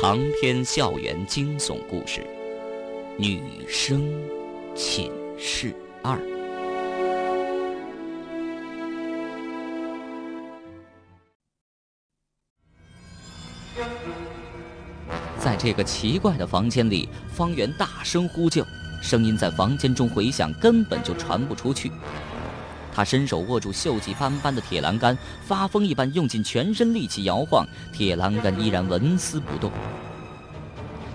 长篇校园惊悚故事，《女生寝室二》。在这个奇怪的房间里，方圆大声呼救，声音在房间中回响，根本就传不出去。他伸手握住锈迹斑斑的铁栏杆，发疯一般用尽全身力气摇晃，铁栏杆依然纹丝不动。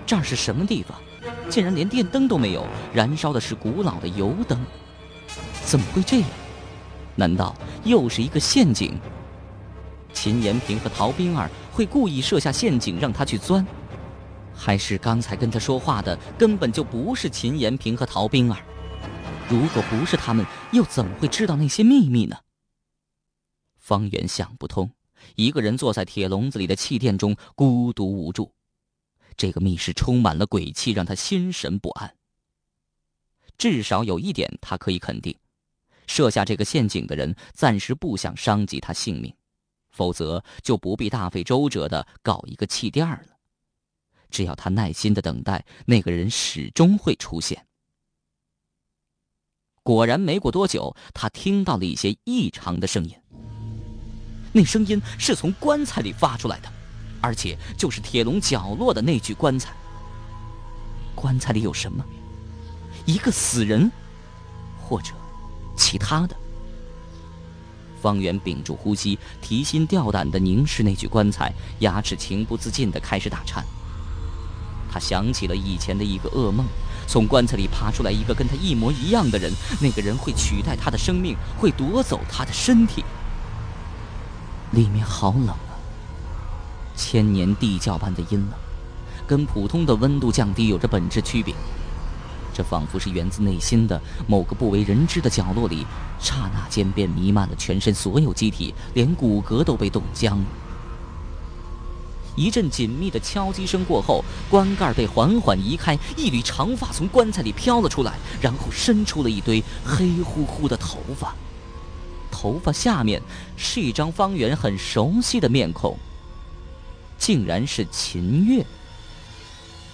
这儿是什么地方？竟然连电灯都没有，燃烧的是古老的油灯。怎么会这样？难道又是一个陷阱？秦延平和陶冰儿会故意设下陷阱让他去钻，还是刚才跟他说话的根本就不是秦延平和陶冰儿？如果不是他们，又怎么会知道那些秘密呢？方圆想不通，一个人坐在铁笼子里的气垫中，孤独无助。这个密室充满了鬼气，让他心神不安。至少有一点，他可以肯定：设下这个陷阱的人暂时不想伤及他性命，否则就不必大费周折的搞一个气垫了。只要他耐心的等待，那个人始终会出现。果然，没过多久，他听到了一些异常的声音。那声音是从棺材里发出来的，而且就是铁笼角落的那具棺材。棺材里有什么？一个死人，或者其他的？方圆屏住呼吸，提心吊胆的凝视那具棺材，牙齿情不自禁的开始打颤。他想起了以前的一个噩梦。从棺材里爬出来一个跟他一模一样的人，那个人会取代他的生命，会夺走他的身体。里面好冷啊，千年地窖般的阴冷，跟普通的温度降低有着本质区别。这仿佛是源自内心的某个不为人知的角落里，刹那间便弥漫了全身所有机体，连骨骼都被冻僵了。一阵紧密的敲击声过后，棺盖被缓缓移开，一缕长发从棺材里飘了出来，然后伸出了一堆黑乎乎的头发。头发下面是一张方圆很熟悉的面孔，竟然是秦月。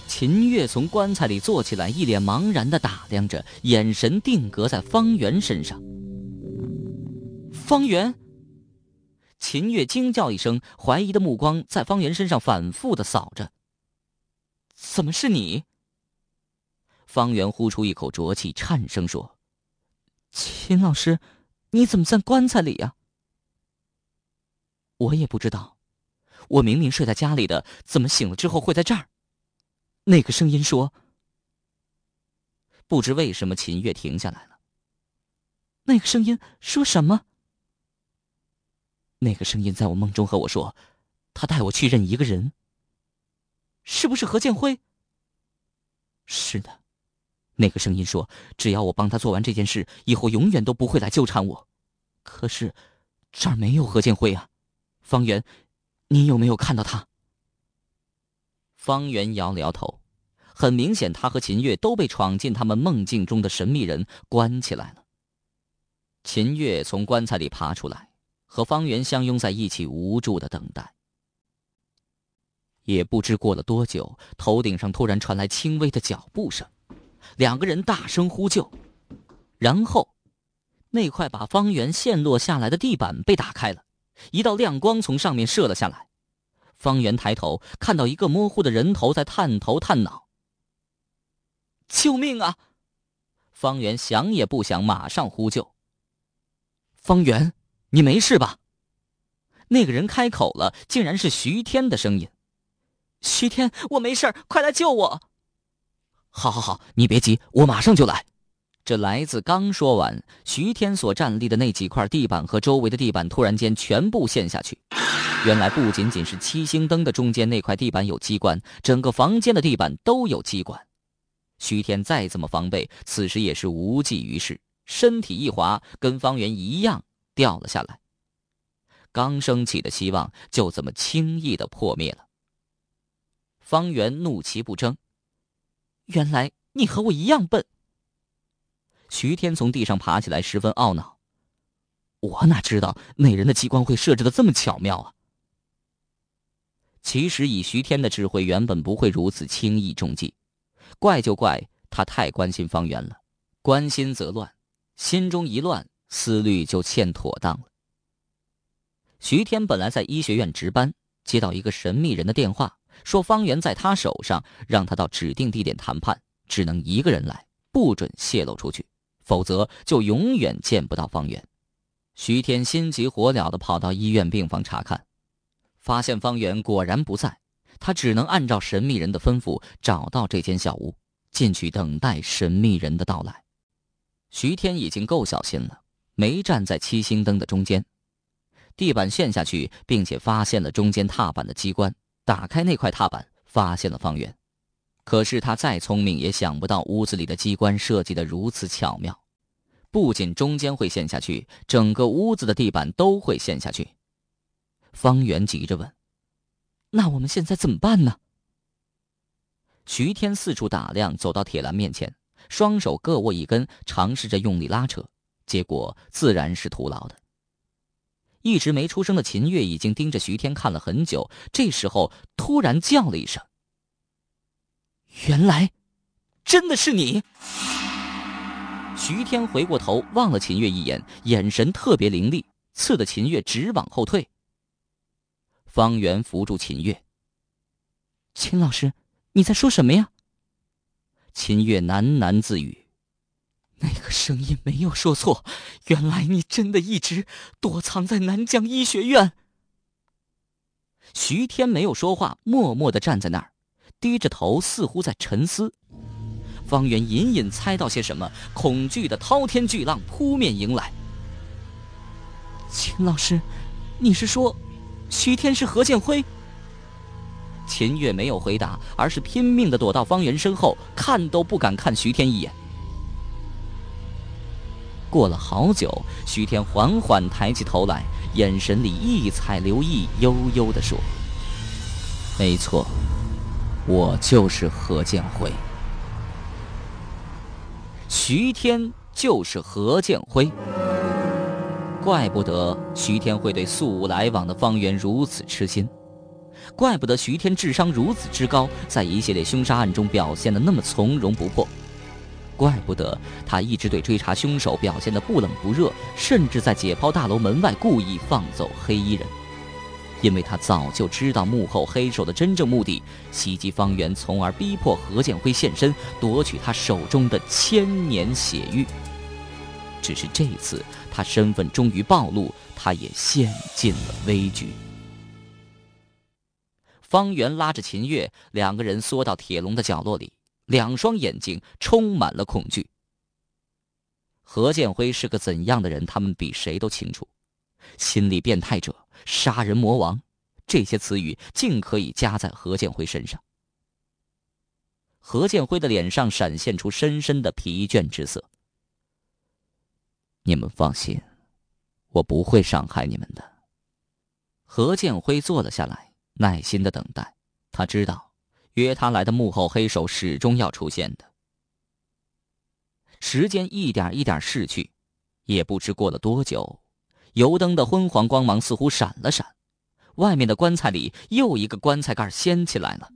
秦月从棺材里坐起来，一脸茫然的打量着，眼神定格在方圆身上。方圆。秦月惊叫一声，怀疑的目光在方圆身上反复的扫着。怎么是你？方圆呼出一口浊气，颤声说：“秦老师，你怎么在棺材里呀？”我也不知道，我明明睡在家里的，怎么醒了之后会在这儿？那个声音说。不知为什么，秦月停下来了。那个声音说什么？那个声音在我梦中和我说：“他带我去认一个人。”是不是何建辉？是的，那个声音说：“只要我帮他做完这件事，以后永远都不会来纠缠我。”可是这儿没有何建辉啊！方圆，你有没有看到他？方圆摇了摇头，很明显，他和秦月都被闯进他们梦境中的神秘人关起来了。秦月从棺材里爬出来。和方圆相拥在一起，无助的等待。也不知过了多久，头顶上突然传来轻微的脚步声，两个人大声呼救，然后，那块把方圆陷落下来的地板被打开了，一道亮光从上面射了下来。方圆抬头看到一个模糊的人头在探头探脑。救命啊！方圆想也不想，马上呼救。方圆。你没事吧？那个人开口了，竟然是徐天的声音。徐天，我没事，快来救我！好，好，好，你别急，我马上就来。这来自刚说完，徐天所站立的那几块地板和周围的地板突然间全部陷下去。原来不仅仅是七星灯的中间那块地板有机关，整个房间的地板都有机关。徐天再怎么防备，此时也是无济于事，身体一滑，跟方圆一样。掉了下来，刚升起的希望就这么轻易的破灭了。方圆怒其不争，原来你和我一样笨。徐天从地上爬起来，十分懊恼。我哪知道那人的机关会设置的这么巧妙啊！其实以徐天的智慧，原本不会如此轻易中计。怪就怪他太关心方圆了，关心则乱，心中一乱，思虑就欠妥当了。徐天本来在医学院值班，接到一个神秘人的电话，说方圆在他手上，让他到指定地点谈判，只能一个人来，不准泄露出去，否则就永远见不到方圆。徐天心急火燎地跑到医院病房查看。发现方圆果然不在，他只能按照神秘人的吩咐找到这间小屋，进去等待神秘人的到来。徐天已经够小心了，没站在七星灯的中间，地板陷下去，并且发现了中间踏板的机关，打开那块踏板，发现了方圆。可是他再聪明，也想不到屋子里的机关设计的如此巧妙，不仅中间会陷下去，整个屋子的地板都会陷下去。方圆急着问：“那我们现在怎么办呢？”徐天四处打量，走到铁栏面前，双手各握一根，尝试着用力拉扯，结果自然是徒劳的。一直没出声的秦月已经盯着徐天看了很久，这时候突然叫了一声：“原来，真的是你！”徐天回过头望了秦月一眼，眼神特别凌厉，刺得秦月直往后退。方圆扶住秦月。秦老师，你在说什么呀？秦月喃喃自语：“那个声音没有说错，原来你真的一直躲藏在南疆医学院。”徐天没有说话，默默的站在那儿，低着头，似乎在沉思。方圆隐隐猜到些什么，恐惧的滔天巨浪扑面迎来。秦老师，你是说？徐天是何建辉。秦月没有回答，而是拼命的躲到方圆身后，看都不敢看徐天一眼。过了好久，徐天缓缓抬起头来，眼神里异彩流溢，悠悠的说：“没错，我就是何建辉。徐天就是何建辉。”怪不得徐天会对素无来往的方圆如此痴心，怪不得徐天智商如此之高，在一系列凶杀案中表现的那么从容不迫，怪不得他一直对追查凶手表现的不冷不热，甚至在解剖大楼门外故意放走黑衣人，因为他早就知道幕后黑手的真正目的，袭击方圆，从而逼迫何建辉现身，夺取他手中的千年血玉。只是这次，他身份终于暴露，他也陷进了危局。方圆拉着秦月，两个人缩到铁笼的角落里，两双眼睛充满了恐惧。何建辉是个怎样的人，他们比谁都清楚。心理变态者、杀人魔王，这些词语尽可以加在何建辉身上。何建辉的脸上闪现出深深的疲倦之色。你们放心，我不会伤害你们的。何建辉坐了下来，耐心的等待。他知道，约他来的幕后黑手始终要出现的。时间一点一点逝去，也不知过了多久，油灯的昏黄光芒似乎闪了闪，外面的棺材里又一个棺材盖掀起来了。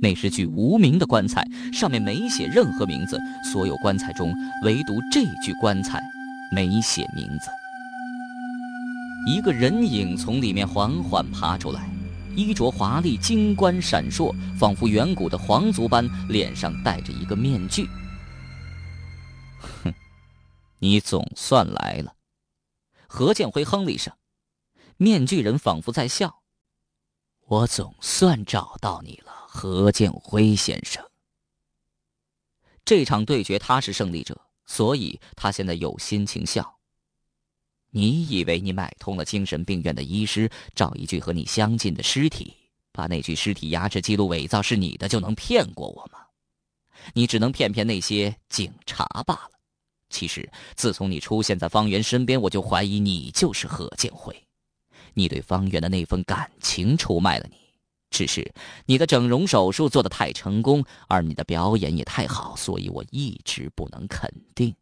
那是具无名的棺材，上面没写任何名字。所有棺材中，唯独这具棺材。没写名字，一个人影从里面缓缓爬出来，衣着华丽，金冠闪烁，仿佛远古的皇族般，脸上戴着一个面具。哼，你总算来了。何建辉哼了一声，面具人仿佛在笑。我总算找到你了，何建辉先生。这场对决，他是胜利者。所以他现在有心情笑。你以为你买通了精神病院的医师，找一具和你相近的尸体，把那具尸体牙齿记录伪造是你的，就能骗过我吗？你只能骗骗那些警察罢了。其实，自从你出现在方圆身边，我就怀疑你就是何建辉。你对方圆的那份感情出卖了你。只是你的整容手术做的太成功，而你的表演也太好，所以我一直不能肯定。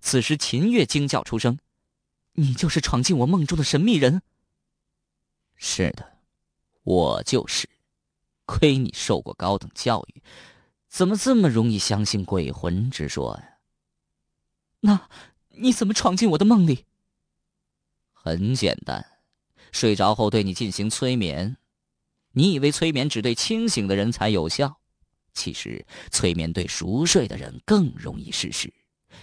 此时，秦月惊叫出声：“你就是闯进我梦中的神秘人。”是的，我就是，亏你受过高等教育，怎么这么容易相信鬼魂之说呀？那你怎么闯进我的梦里？很简单，睡着后对你进行催眠。你以为催眠只对清醒的人才有效，其实催眠对熟睡的人更容易实施，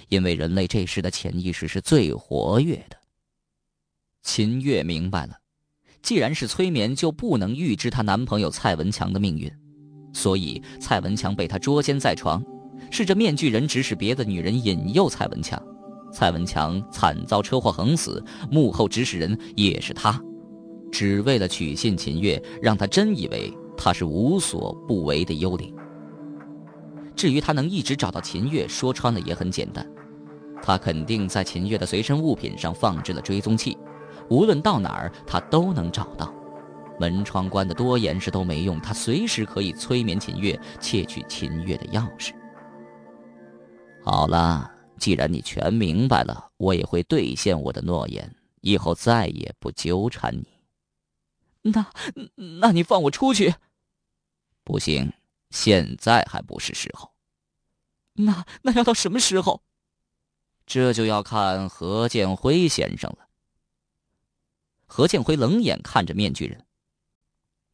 因为人类这时的潜意识是最活跃的。秦月明白了。既然是催眠，就不能预知她男朋友蔡文强的命运，所以蔡文强被她捉奸在床，是这面具人指使别的女人引诱蔡文强，蔡文强惨遭车祸横死，幕后指使人也是他，只为了取信秦月，让他真以为他是无所不为的幽灵。至于他能一直找到秦月，说穿了也很简单，他肯定在秦月的随身物品上放置了追踪器。无论到哪儿，他都能找到。门窗关得多严实都没用，他随时可以催眠秦月，窃取秦月的钥匙。好了，既然你全明白了，我也会兑现我的诺言，以后再也不纠缠你。那，那你放我出去？不行，现在还不是时候。那那要到什么时候？这就要看何建辉先生了。何建辉冷眼看着面具人。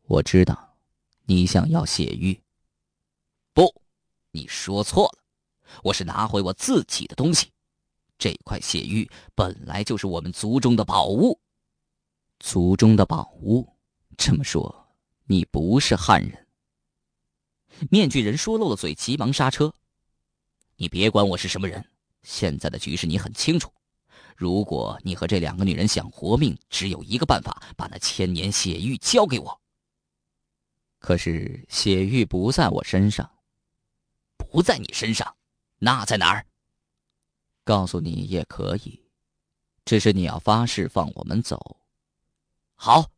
我知道，你想要血玉。不，你说错了，我是拿回我自己的东西。这块血玉本来就是我们族中的宝物。族中的宝物？这么说，你不是汉人？面具人说漏了嘴，急忙刹车。你别管我是什么人，现在的局势你很清楚。如果你和这两个女人想活命，只有一个办法，把那千年血玉交给我。可是血玉不在我身上，不在你身上，那在哪儿？告诉你也可以，只是你要发誓放我们走。好。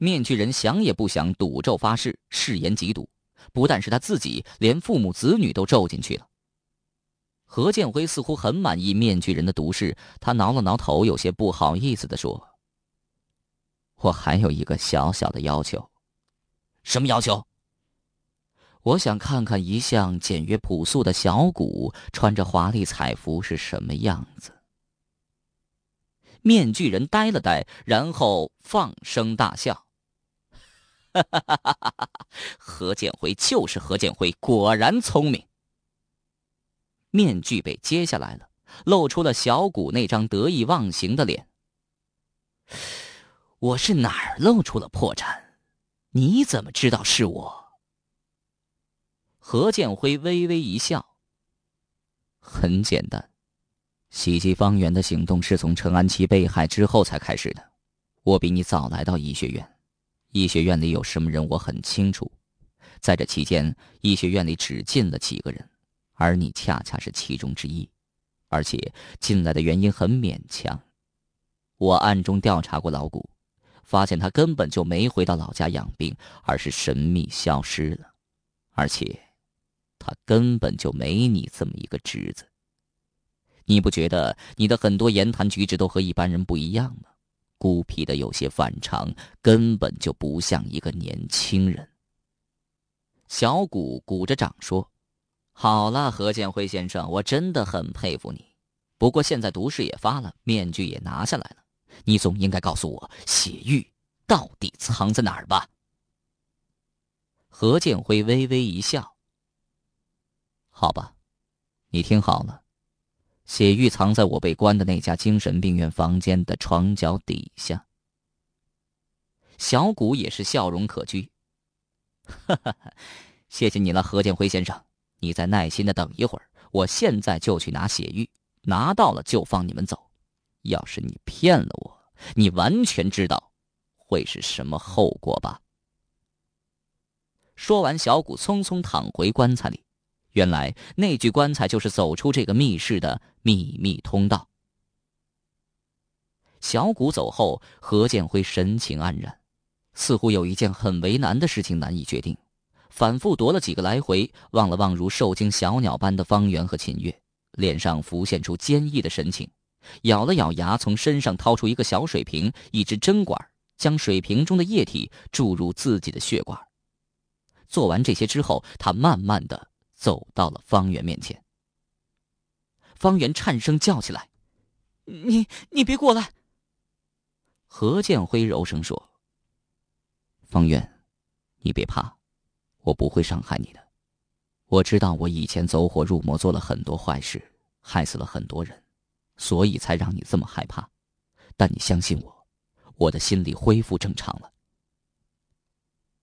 面具人想也不想，赌咒发誓，誓言极赌，不但是他自己，连父母子女都咒进去了。何建辉似乎很满意面具人的毒誓，他挠了挠头，有些不好意思的说：“我还有一个小小的要求。什么要求？我想看看一向简约朴素的小谷穿着华丽彩服是什么样子。”面具人呆了呆，然后放声大笑：“！何建辉就是何建辉，果然聪明。”面具被揭下来了，露出了小谷那张得意忘形的脸。我是哪儿露出了破绽？你怎么知道是我？何建辉微微一笑。很简单，袭击方圆的行动是从陈安琪被害之后才开始的。我比你早来到医学院，医学院里有什么人我很清楚。在这期间，医学院里只进了几个人。而你恰恰是其中之一，而且进来的原因很勉强。我暗中调查过老谷，发现他根本就没回到老家养病，而是神秘消失了。而且，他根本就没你这么一个侄子。你不觉得你的很多言谈举止都和一般人不一样吗？孤僻的有些反常，根本就不像一个年轻人。小谷鼓着掌说。好了，何建辉先生，我真的很佩服你。不过现在毒誓也发了，面具也拿下来了，你总应该告诉我血玉到底藏在哪儿吧？何建辉微微一笑。好吧，你听好了，血玉藏在我被关的那家精神病院房间的床脚底下。小谷也是笑容可掬。哈哈哈，谢谢你了，何建辉先生。你再耐心的等一会儿，我现在就去拿血玉，拿到了就放你们走。要是你骗了我，你完全知道会是什么后果吧？说完，小谷匆匆躺回棺材里。原来那具棺材就是走出这个密室的秘密通道。小谷走后，何建辉神情黯然，似乎有一件很为难的事情难以决定。反复踱了几个来回，望了望如受惊小鸟般的方圆和秦月，脸上浮现出坚毅的神情，咬了咬牙，从身上掏出一个小水瓶、一支针管，将水瓶中的液体注入自己的血管。做完这些之后，他慢慢的走到了方圆面前。方圆颤声叫起来：“你你别过来！”何建辉柔声说：“方圆，你别怕，我不会伤害你的。我知道我以前走火入魔，做了很多坏事，害死了很多人，所以才让你这么害怕。但你相信我，我的心里恢复正常了。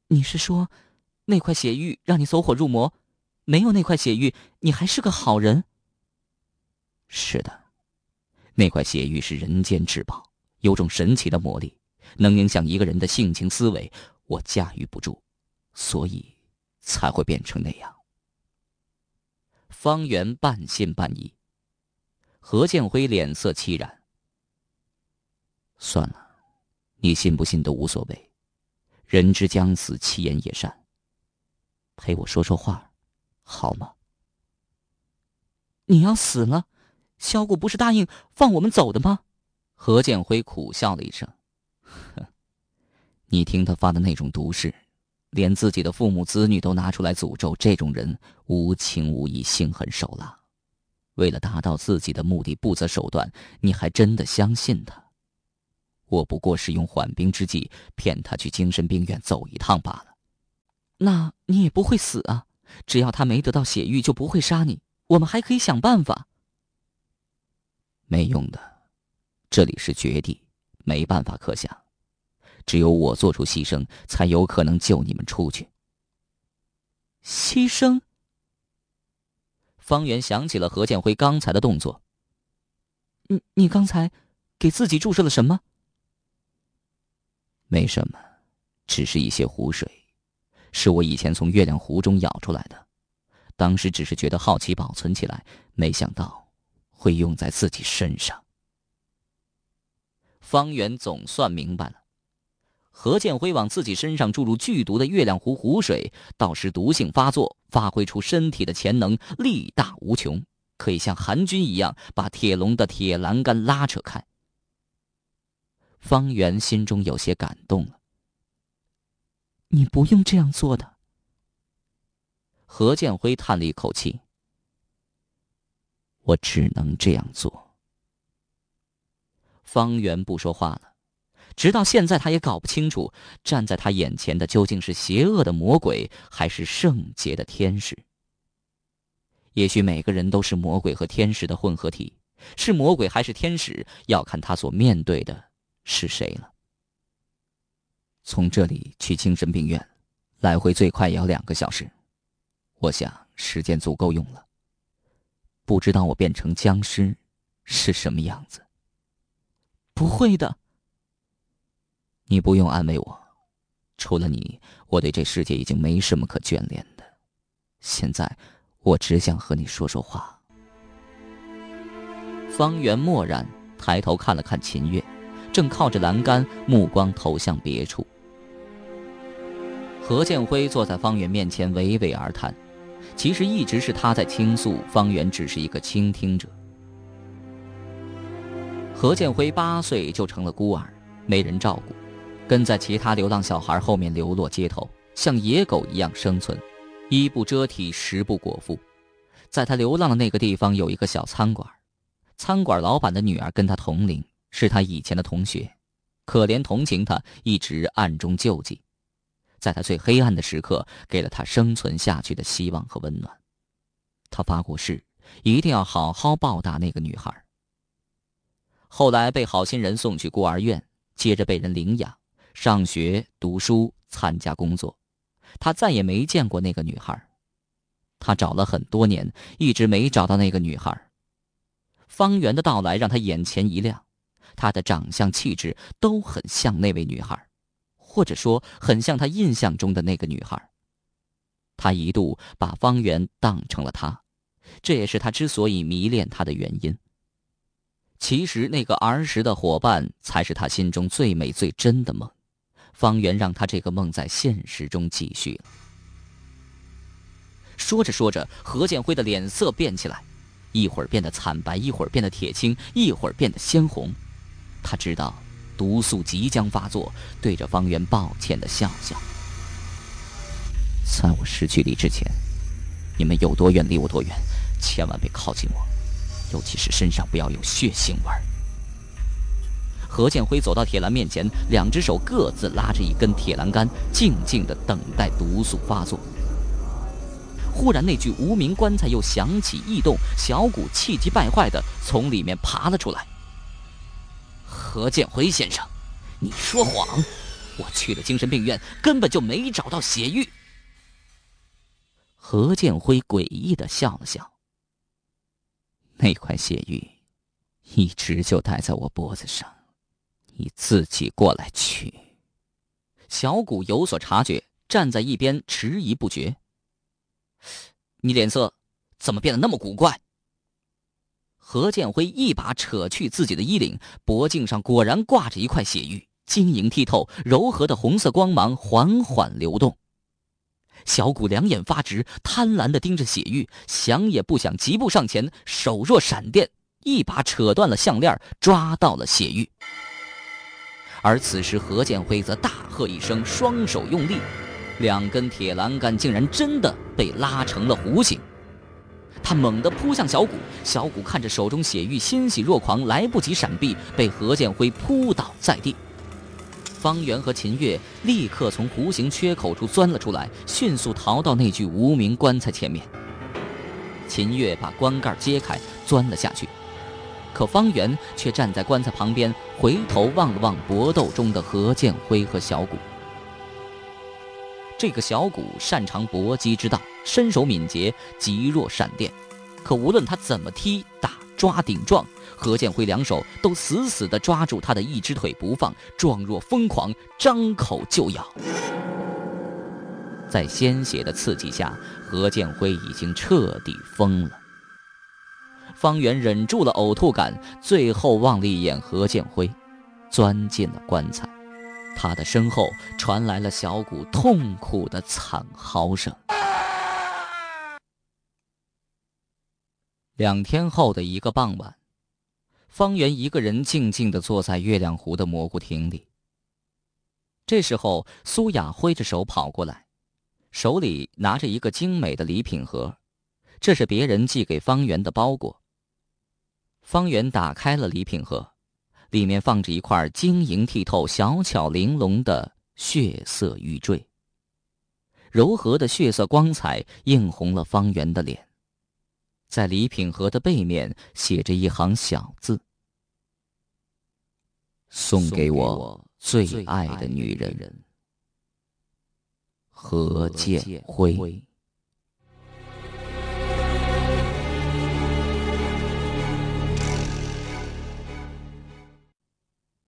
你是说，那块血玉让你走火入魔？没有那块血玉，你还是个好人？”是的，那块血玉是人间至宝，有种神奇的魔力，能影响一个人的性情思维。我驾驭不住，所以才会变成那样。方圆半信半疑，何建辉脸色凄然。算了，你信不信都无所谓。人之将死，其言也善。陪我说说话，好吗？你要死了？萧谷不是答应放我们走的吗？何建辉苦笑了一声：“哼，你听他发的那种毒誓，连自己的父母子女都拿出来诅咒，这种人无情无义，心狠手辣，为了达到自己的目的不择手段，你还真的相信他？我不过是用缓兵之计骗他去精神病院走一趟罢了。那你也不会死啊？只要他没得到血玉，就不会杀你。我们还可以想办法。”没用的，这里是绝地，没办法可想。只有我做出牺牲，才有可能救你们出去。牺牲。方圆想起了何建辉刚才的动作。你你刚才给自己注射了什么？没什么，只是一些湖水，是我以前从月亮湖中舀出来的。当时只是觉得好奇，保存起来，没想到。会用在自己身上。方圆总算明白了，何建辉往自己身上注入剧毒的月亮湖湖水，到时毒性发作，发挥出身体的潜能，力大无穷，可以像韩军一样把铁笼的铁栏杆拉扯开。方圆心中有些感动了。你不用这样做的。何建辉叹了一口气。我只能这样做。方圆不说话了，直到现在，他也搞不清楚站在他眼前的究竟是邪恶的魔鬼，还是圣洁的天使。也许每个人都是魔鬼和天使的混合体，是魔鬼还是天使，要看他所面对的是谁了。从这里去精神病院，来回最快也要两个小时，我想时间足够用了。不知道我变成僵尸是什么样子。不会的。你不用安慰我，除了你，我对这世界已经没什么可眷恋的。现在，我只想和你说说话。方圆默然抬头看了看秦月，正靠着栏杆，目光投向别处。何建辉坐在方圆面前，娓娓而谈。其实一直是他在倾诉，方圆只是一个倾听者。何建辉八岁就成了孤儿，没人照顾，跟在其他流浪小孩后面流落街头，像野狗一样生存，衣不遮体，食不果腹。在他流浪的那个地方有一个小餐馆，餐馆老板的女儿跟他同龄，是他以前的同学，可怜同情他，一直暗中救济。在他最黑暗的时刻，给了他生存下去的希望和温暖。他发过誓，一定要好好报答那个女孩。后来被好心人送去孤儿院，接着被人领养，上学、读书、参加工作。他再也没见过那个女孩。他找了很多年，一直没找到那个女孩。方圆的到来让他眼前一亮，他的长相、气质都很像那位女孩。或者说，很像他印象中的那个女孩。他一度把方圆当成了他，这也是他之所以迷恋她的原因。其实，那个儿时的伙伴才是他心中最美最真的梦。方圆让他这个梦在现实中继续了。说着说着，何建辉的脸色变起来，一会儿变得惨白，一会儿变得铁青，一会儿变得鲜红。他知道，毒素即将发作，对着方圆抱歉的笑笑。在我失去力之前，你们有多远离我多远，千万别靠近我，尤其是身上不要有血腥味儿。何建辉走到铁栏面前，两只手各自拉着一根铁栏杆，静静的等待毒素发作。忽然，那具无名棺材又响起异动，小骨气急败坏的从里面爬了出来。何建辉先生，你说谎！我去了精神病院，根本就没找到血玉。何建辉诡异的笑了笑。那块血玉，一直就戴在我脖子上，你自己过来取。小谷有所察觉，站在一边迟疑不决。你脸色怎么变得那么古怪？何建辉一把扯去自己的衣领，脖颈上果然挂着一块血玉，晶莹剔透，柔和的红色光芒缓缓流动。小谷两眼发直，贪婪的盯着血玉，想也不想，疾步上前，手若闪电，一把扯断了项链，抓到了血玉。而此时何建辉则大喝一声，双手用力。两根铁栏杆竟然真的被拉成了弧形，他猛地扑向小谷，小谷看着手中血玉，欣喜若狂，来不及闪避，被何建辉扑倒在地。方圆和秦月立刻从弧形缺口处钻了出来，迅速逃到那具无名棺材前面。秦月把棺盖揭开，钻了下去，可方圆却站在棺材旁边，回头望了望搏斗中的何建辉和小谷。这个小谷擅长搏击之道，身手敏捷，疾若闪电。可无论他怎么踢、打、抓、顶撞，何建辉两手都死死地抓住他的一只腿不放，状若疯狂，张口就咬。在鲜血的刺激下，何建辉已经彻底疯了。方圆忍住了呕吐感，最后望了一眼何建辉，钻进了棺材。他的身后传来了小谷痛苦的惨嚎声。两天后的一个傍晚，方圆一个人静静的坐在月亮湖的蘑菇亭里。这时候，苏雅挥着手跑过来，手里拿着一个精美的礼品盒，这是别人寄给方圆的包裹。方圆打开了礼品盒。里面放着一块晶莹剔透、小巧玲珑的血色玉坠。柔和的血色光彩映红了方圆的脸。在礼品盒的背面写着一行小字：“送给我最爱的女人，何建辉。”